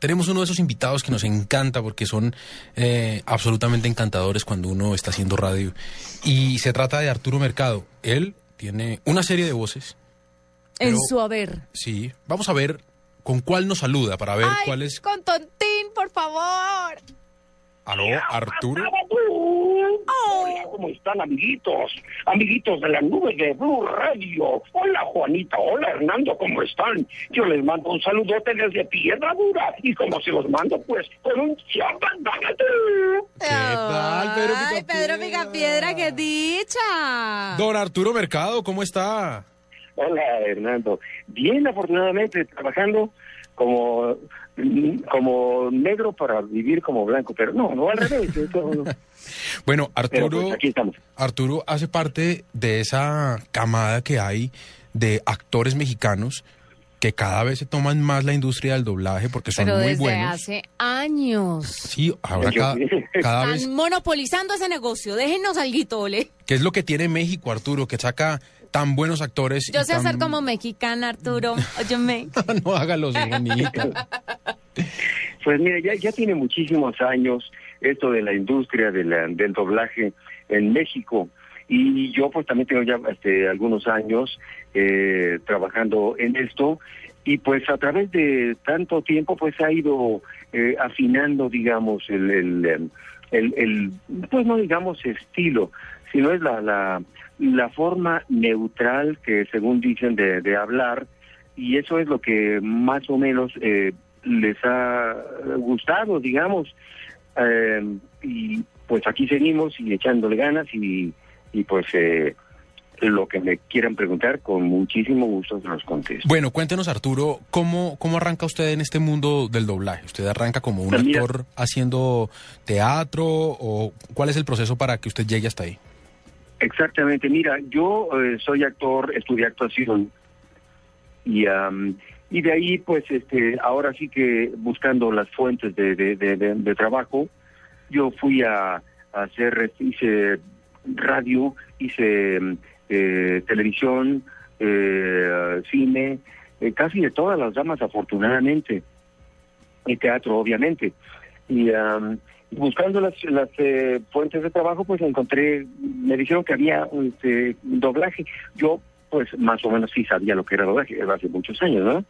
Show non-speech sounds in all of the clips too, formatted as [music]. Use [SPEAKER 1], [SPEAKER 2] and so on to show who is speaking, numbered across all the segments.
[SPEAKER 1] tenemos uno de esos invitados que nos encanta porque son eh, absolutamente encantadores cuando uno está haciendo radio. Y se trata de Arturo Mercado. Él tiene una serie de voces.
[SPEAKER 2] En
[SPEAKER 1] pero-
[SPEAKER 2] su haber.
[SPEAKER 1] Sí, vamos a ver con cuál nos saluda para ver
[SPEAKER 2] Ay,
[SPEAKER 1] cuál es.
[SPEAKER 2] con Tontín, por favor.
[SPEAKER 1] Aló, Arturo.
[SPEAKER 3] ¿Cómo están, amiguitos? Amiguitos de la nube de Blue Radio. Hola, Juanita. Hola, Hernando, ¿cómo están? Yo les mando un saludote desde Piedra Dura. Y como se los mando, pues, con un champandante.
[SPEAKER 1] ¿Qué tal, Pedro
[SPEAKER 2] Ay,
[SPEAKER 1] Picapiedra?
[SPEAKER 2] Pedro Picapiedra, qué dicha.
[SPEAKER 1] Don Arturo Mercado, ¿cómo está?
[SPEAKER 3] Hola, Hernando. Bien, afortunadamente, trabajando como como negro para vivir como blanco, pero no, no al revés. no. [laughs]
[SPEAKER 1] Bueno,
[SPEAKER 3] Pero
[SPEAKER 1] Arturo,
[SPEAKER 3] pues aquí estamos.
[SPEAKER 1] Arturo hace parte de esa camada que hay de actores mexicanos que cada vez se toman más la industria del doblaje porque son
[SPEAKER 2] Pero
[SPEAKER 1] muy
[SPEAKER 2] desde
[SPEAKER 1] buenos.
[SPEAKER 2] hace años.
[SPEAKER 1] Sí, ahora cada, cada vez,
[SPEAKER 2] Están monopolizando ese negocio. Déjenos algo, ole.
[SPEAKER 1] ¿qué es lo que tiene México, Arturo? Que saca tan buenos actores.
[SPEAKER 2] Yo sé
[SPEAKER 1] tan-
[SPEAKER 2] hacer como mexicana, Arturo. [laughs] Óyeme. [laughs]
[SPEAKER 1] no hágalo, bonito.
[SPEAKER 3] Pues mira, ya, ya tiene muchísimos años esto de la industria de la- del doblaje en México. Y yo pues también tengo ya este, algunos años eh, trabajando en esto. Y pues a través de tanto tiempo pues ha ido eh, afinando, digamos, el, el, el, el, pues no digamos estilo, sino es la, la, la forma neutral que según dicen de, de hablar. Y eso es lo que más o menos eh, les ha gustado, digamos. Eh, y pues aquí seguimos y echándole ganas y, y pues eh, lo que me quieran preguntar, con muchísimo gusto se los contesto.
[SPEAKER 1] Bueno, cuéntenos, Arturo, ¿cómo, ¿cómo arranca usted en este mundo del doblaje? ¿Usted arranca como un
[SPEAKER 3] Pues mira-
[SPEAKER 1] actor haciendo teatro o cuál es el proceso para que usted llegue hasta ahí?
[SPEAKER 3] Exactamente, mira, yo eh, soy actor, estudié actuación y am, y de ahí pues este ahora sí que buscando las fuentes de, de, trabajo, yo fui a, hacer, hice radio, hice mm, eh, televisión, eh, cine, eh, casi de todas las damas afortunadamente, y teatro obviamente. Y am, buscando las, las eh, fuentes de trabajo, pues encontré, me dijeron que había este, doblaje. Yo, pues más o menos sí sabía lo que era doblaje, hace muchos años, ¿no?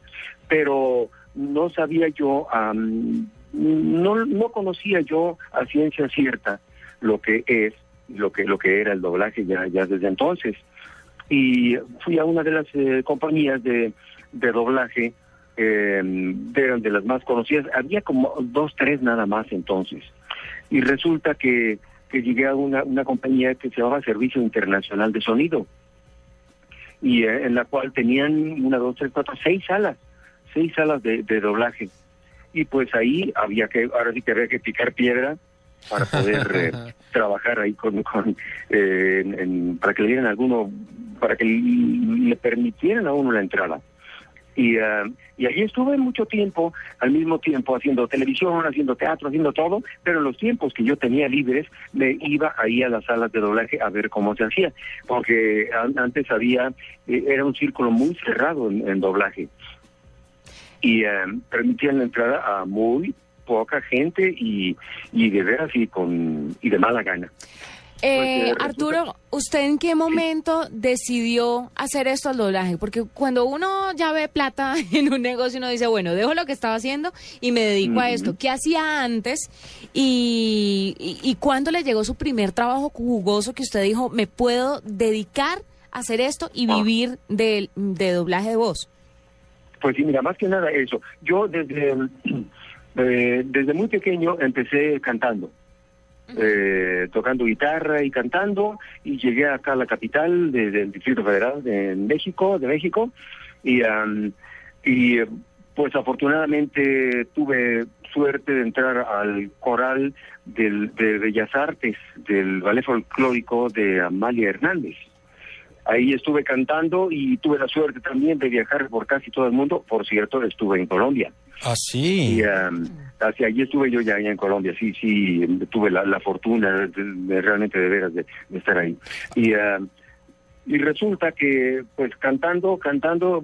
[SPEAKER 3] Pero no sabía yo, am, no, no conocía yo a ciencia cierta lo que es, lo que, lo que era el doblaje ya, desde entonces. Y fui a una de las eh, compañías de, de doblaje, eh, eran de las más conocidas, había como dos, tres nada más entonces. Y resulta que, que llegué a una, una compañía que se llamaba Servicio Internacional de Sonido, y eh, en la cual tenían una, dos, tres, cuatro, seis salas, seis salas de, de doblaje. Y pues ahí había que, ahora sí que había que picar piedra para poder eh, [laughs] trabajar ahí con, con eh, en- en- para que le dieran alguno, para que le permitieran a uno la entrada. Y, ah, y allí estuve mucho tiempo, al mismo tiempo haciendo televisión, haciendo teatro, haciendo todo, pero en los tiempos que yo tenía libres me iba ahí a las salas de doblaje a ver cómo se hacía, porque an- antes había, eh, era un círculo muy cerrado en, doblaje y eh, permitían la entrada a muy poca gente y, y de veras y con y de mala gana.
[SPEAKER 2] Eh, Arturo, ¿usted en qué momento decidió hacer esto al doblaje? Porque cuando uno ya ve plata [laughs] en un negocio, uno dice, bueno, dejo lo que estaba haciendo y me dedico a esto. ¿Qué hacía antes? Y, y, y cuándo le llegó su primer trabajo jugoso que usted dijo, me puedo dedicar a hacer esto y
[SPEAKER 3] Ah.
[SPEAKER 2] vivir de, doblaje de voz?
[SPEAKER 3] Pues sí, mira, más que nada eso. Yo desde, [clears throat] eh, desde muy pequeño empecé cantando, eh, tocando guitarra y cantando, y llegué acá a la capital de- del Distrito Federal de México, de México, y, am, y pues afortunadamente tuve suerte de entrar al coral del, de Bellas Artes, del ballet folclórico de Amalia Hernández. Ahí estuve cantando y tuve la suerte también de viajar por casi todo el mundo. Por cierto, estuve en Colombia.
[SPEAKER 1] Ah, sí.
[SPEAKER 3] Y um, hacia allí estuve yo ya allá en Colombia. Sí, sí, tuve la, la fortuna de, de- realmente de veras de, de estar ahí. Y, um, y resulta que pues cantando, cantando,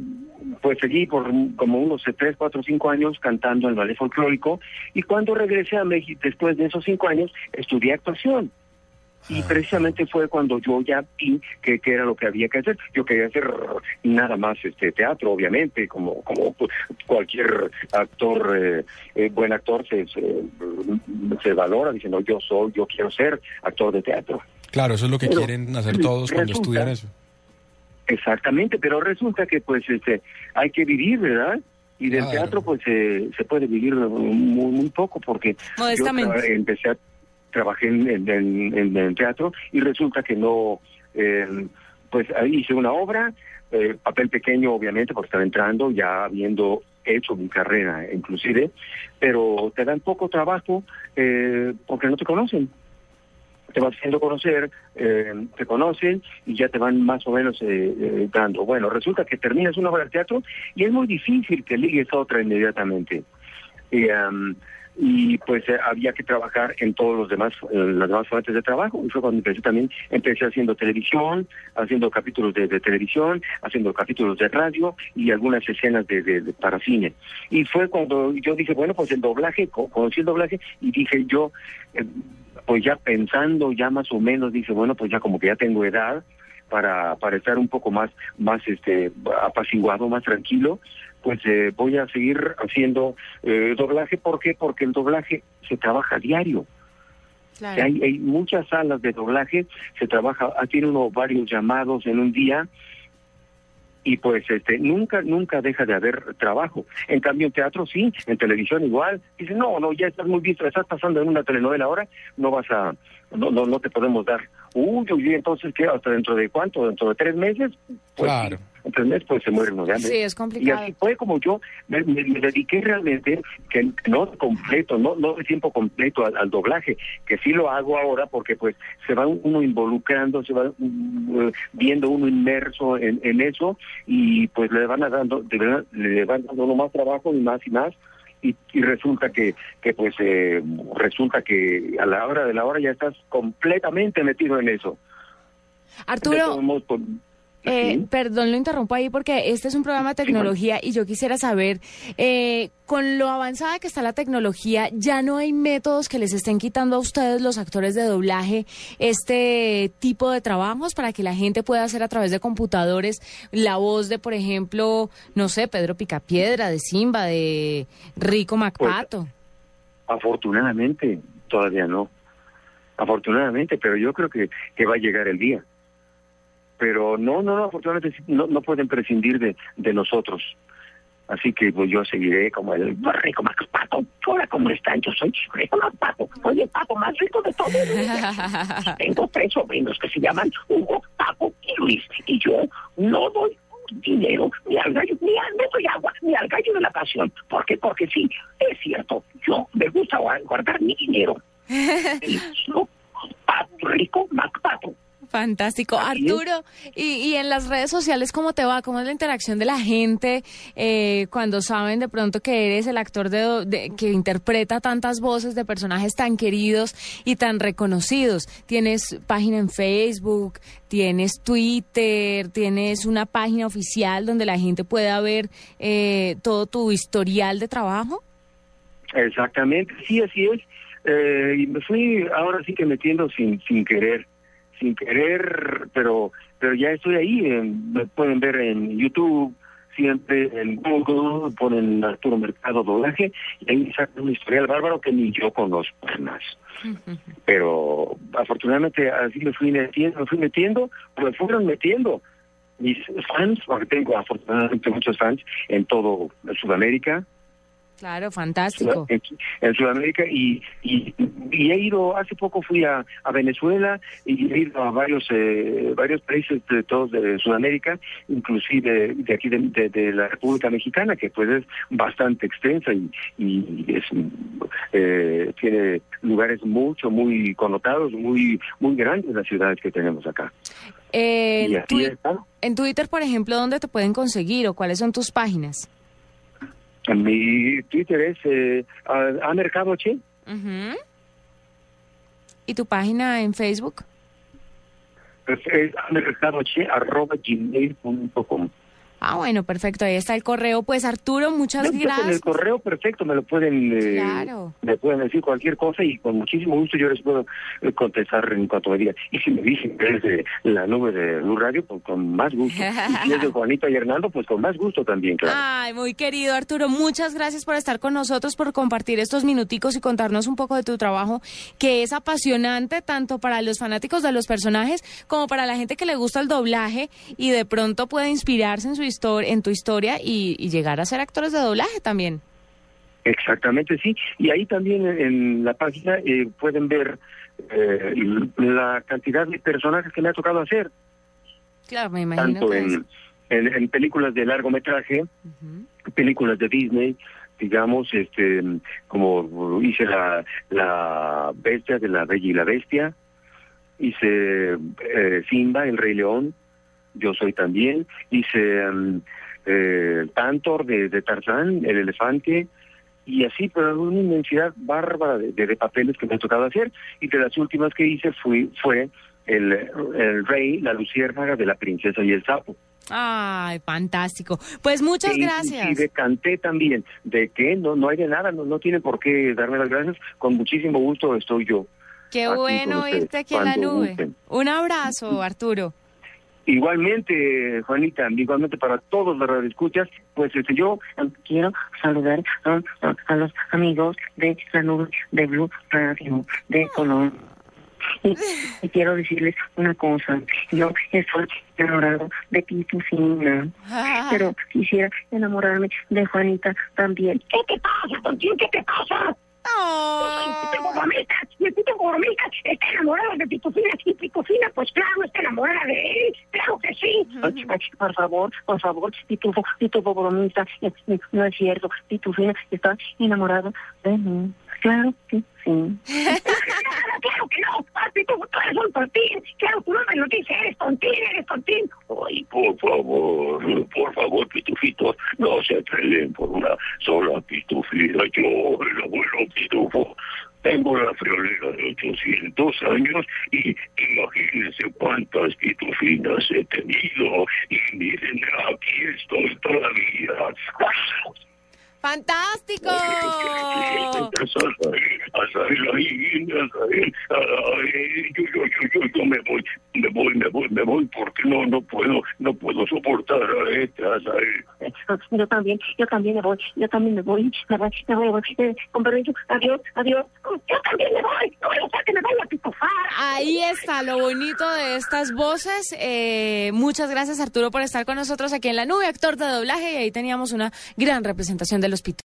[SPEAKER 3] pues seguí por como unos tres, cuatro, cinco años cantando en el ballet folclórico y cuando regresé a México después de esos cinco años estudié actuación. Y
[SPEAKER 1] Ah.
[SPEAKER 3] precisamente fue cuando yo ya vi que, que era lo que había que hacer. Yo quería hacer nada más este teatro, obviamente, como como cualquier actor, eh, eh, buen actor se, se, se valora diciendo yo soy, yo quiero ser actor de teatro.
[SPEAKER 1] Claro, eso es lo que
[SPEAKER 3] Pero,
[SPEAKER 1] quieren hacer todos cuando
[SPEAKER 3] resulta-
[SPEAKER 1] estudian eso.
[SPEAKER 3] Exactamente, pero resulta que pues este hay que vivir, ¿verdad? Y del
[SPEAKER 1] Claro.
[SPEAKER 3] teatro pues eh, se puede vivir muy, muy poco porque yo empecé a trabajé en, en, en- teatro y resulta que no eh, pues hice una obra, eh, papel pequeño obviamente porque estaba entrando ya habiendo hecho mi carrera inclusive, pero te dan poco trabajo eh, porque no te conocen te vas haciendo conocer, eh, te conocen y ya te van más o menos eh, eh, dando. Bueno, resulta que terminas una obra de teatro y es muy difícil que ligues a otra inmediatamente. Y, am, y pues eh, había que trabajar en todos los demás, eh, las demás fuentes de trabajo. Y fue cuando empecé también, empecé haciendo televisión, haciendo capítulos de, televisión, haciendo capítulos de radio y algunas escenas de, de- de- para cine. Y fue cuando yo dije, bueno, pues el doblaje, co- conocí el doblaje y dije yo, eh, pues ya pensando, ya más o menos, dije, bueno, pues ya como que ya tengo edad para, para estar un poco más, más este, apaciguado, más tranquilo, pues eh, voy a seguir haciendo eh, doblaje. ¿Por qué? Porque el doblaje se trabaja diario.
[SPEAKER 2] Claro.
[SPEAKER 3] Hay, hay muchas salas de doblaje, se trabaja, ah, tiene uno varios llamados en un día y pues este nunca nunca deja de haber trabajo. En cambio en teatro sí, en televisión igual. Dice, "No, no, ya estás muy visto, estás pasando en una telenovela ahora, no vas a no no no te podemos dar." Uy, uy, entonces qué hasta dentro de cuánto? Dentro de tres meses? Pues,
[SPEAKER 1] Claro.
[SPEAKER 3] En tres meses pues se muere uno de hambre.
[SPEAKER 2] Sí, es
[SPEAKER 3] Y
[SPEAKER 2] complicado.
[SPEAKER 3] así fue como yo me, me- me dediqué realmente, que no completo, no, no de tiempo completo al, al doblaje, que sí lo hago ahora porque pues se va uno involucrando, se va mm, viendo uno inmerso en, en eso y pues le van a dando, de verdad, le van dando uno más trabajo y más y más. Y, y resulta que, que pues eh, resulta que a la hora de la hora ya estás completamente metido en eso.
[SPEAKER 2] Arturo,
[SPEAKER 3] modos,
[SPEAKER 2] Eh,
[SPEAKER 3] sí.
[SPEAKER 2] Perdón, lo interrumpo ahí porque este es un programa de tecnología y yo quisiera saber, eh, con lo avanzada que está la tecnología, ¿ya no hay métodos que les estén quitando a ustedes, los actores de doblaje, este tipo de trabajos para que la gente pueda hacer a través de computadores la voz de, por ejemplo, no sé, Pedro Picapiedra, de Simba, de Rico Macpato?
[SPEAKER 3] Afortunadamente, todavía no. Afortunadamente, pero yo creo que, que va a llegar el día. Pero no, no, no, afortunadamente no, no pueden prescindir de, de nosotros. Así que pues yo seguiré como el rico más pato. Hola, ¿cómo están? Yo soy rico más pato. Soy el pato más rico de todo el mundo. Tengo tres sobrinos que se llaman Hugo, Paco y Luis. Y yo no doy dinero ni al gallo, ni al, no doy agua, ni al gallo de la pasión. ¿Por qué? Porque sí, es cierto, yo me gusta gua- guardar mi dinero. [laughs] Y yo.
[SPEAKER 2] Fantástico.
[SPEAKER 3] Es.
[SPEAKER 2] Arturo, y, y en las redes sociales, ¿cómo te va? ¿Cómo es la interacción de la gente eh, cuando saben de pronto que eres el actor de, de- que interpreta tantas voces de personajes tan queridos y tan reconocidos? ¿Tienes página en Facebook? ¿Tienes Twitter? ¿Tienes una página oficial donde la gente pueda ver eh, todo tu historial de trabajo?
[SPEAKER 3] Exactamente, sí, así es. Eh, y me fui ahora sí que metiendo sin sin querer, sin querer, pero pero ya estoy ahí. en- me pueden ver en YouTube, siempre en Google, ponen Arturo Mercado Doblaje y ahí sacan un historial bárbaro que ni yo conozco más. Pero afortunadamente así me fui metiendo, me fui metiendo, me fueron metiendo mis fans, porque tengo afortunadamente muchos fans en todo Sudamérica,
[SPEAKER 2] Claro, fantástico.
[SPEAKER 3] en, en Sudamérica y, y, y he ido hace poco fui a, a Venezuela y he ido a varios eh, varios países de todos de Sudamérica inclusive de aquí de, de- de la República Mexicana que pues es bastante extensa y, y es eh, tiene lugares mucho muy connotados muy muy grandes las ciudades que tenemos acá
[SPEAKER 2] En
[SPEAKER 3] está
[SPEAKER 2] en Twitter, por ejemplo, ¿dónde te pueden conseguir o cuáles son tus páginas?
[SPEAKER 3] Mi Twitter es eh, a, a Mercado Che
[SPEAKER 2] Ujú. ¿Y tu página en Facebook?
[SPEAKER 3] pues, es arroba gmail.com.
[SPEAKER 2] Ah, bueno, perfecto. Ahí está el correo. Pues Arturo, muchas
[SPEAKER 3] No, pues, En
[SPEAKER 2] gracias.
[SPEAKER 3] el correo perfecto me lo pueden eh,
[SPEAKER 2] Claro.
[SPEAKER 3] me pueden decir cualquier cosa y con muchísimo gusto yo les puedo eh, contestar en cuanto me digan. Y si me dicen que es de la nube de Blue Radio, pues con más gusto. Y si es de [laughs] Juanita y Hernando, pues con más gusto también, claro.
[SPEAKER 2] Ay, muy querido Arturo, muchas gracias por estar con nosotros, por compartir estos minuticos y contarnos un poco de tu trabajo, que es apasionante tanto para los fanáticos de los personajes como para la gente que le gusta el doblaje y de pronto puede inspirarse en su historia, en tu historia y, y llegar a ser actores de doblaje también.
[SPEAKER 3] Exactamente, sí. Y ahí también en, la página eh, pueden ver eh, la cantidad de personajes que me ha tocado hacer,
[SPEAKER 2] Claro, me imagino
[SPEAKER 3] tanto
[SPEAKER 2] que
[SPEAKER 3] en, en, en películas de largometraje,
[SPEAKER 2] Ujú.
[SPEAKER 3] películas de Disney, digamos, este, como hice la, la bestia de la Bella y la Bestia, hice eh, Simba, el Rey León, yo soy también, hice mm, eh, Tantor de, de Tarzán, el elefante, y así, pero una inmensidad bárbara de, de- de papeles que me ha tocado hacer, y de las últimas que hice fui, fue el, el rey, la luciérnaga de la princesa y el sapo.
[SPEAKER 2] Ay, fantástico. Pues muchas
[SPEAKER 3] E
[SPEAKER 2] gracias.
[SPEAKER 3] Inclusive canté también, de que no, no hay de nada, no, no tiene por qué darme las gracias, con muchísimo gusto estoy yo.
[SPEAKER 2] Qué bueno irte aquí en la nube.
[SPEAKER 3] gusten.
[SPEAKER 2] Un abrazo, Arturo.
[SPEAKER 3] Igualmente, Juanita, igualmente para todos los radioescuchas, pues este, yo quiero saludar a, a- a los amigos de la nube de Blue Radio de Colón. Y, y quiero decirles una cosa, yo estoy enamorado de Pitufina, pero quisiera enamorarme de Juanita también. ¿Qué te pasa, Tontín? ¿Qué te pasa? Y tengo bromitas, está enamorada de Pitufina, y Pitufina, pues claro, está enamorada de él, claro que sí. Ay, ay, por favor, por favor, Pitufo, Pitufo bromita, eh, eh, no es cierto, Pitufina está enamorada de mí, claro que sí. [laughs] claro que no, Pitufo, tú eres un tontín, claro, tu nombre lo dice, eres tontín, eres tontín. Ay, por favor, por favor, Pitufitos, no se peleen por una sola pitufina, yo, el abuelo Pitufo. Tengo la friolera de 800 años y imagínense cuántas pitufinas he tenido. Y miren, aquí estoy todavía.
[SPEAKER 2] ¡Fantástico!
[SPEAKER 3] Yo, yo, yo, yo, me voy, me voy, me voy, me voy, porque no, no puedo, no puedo soportar a este Azael. Yo también, yo también me voy, yo también me voy, me voy, me voy, me voy. Eh, con permiso, adiós, adiós. Yo también me voy, no voy que me vaya a pitufar.
[SPEAKER 2] Ahí está lo bonito de estas voces. Eh, muchas gracias Arturo por estar con nosotros aquí en la nube, actor de doblaje, y ahí teníamos una gran representación de los pitos.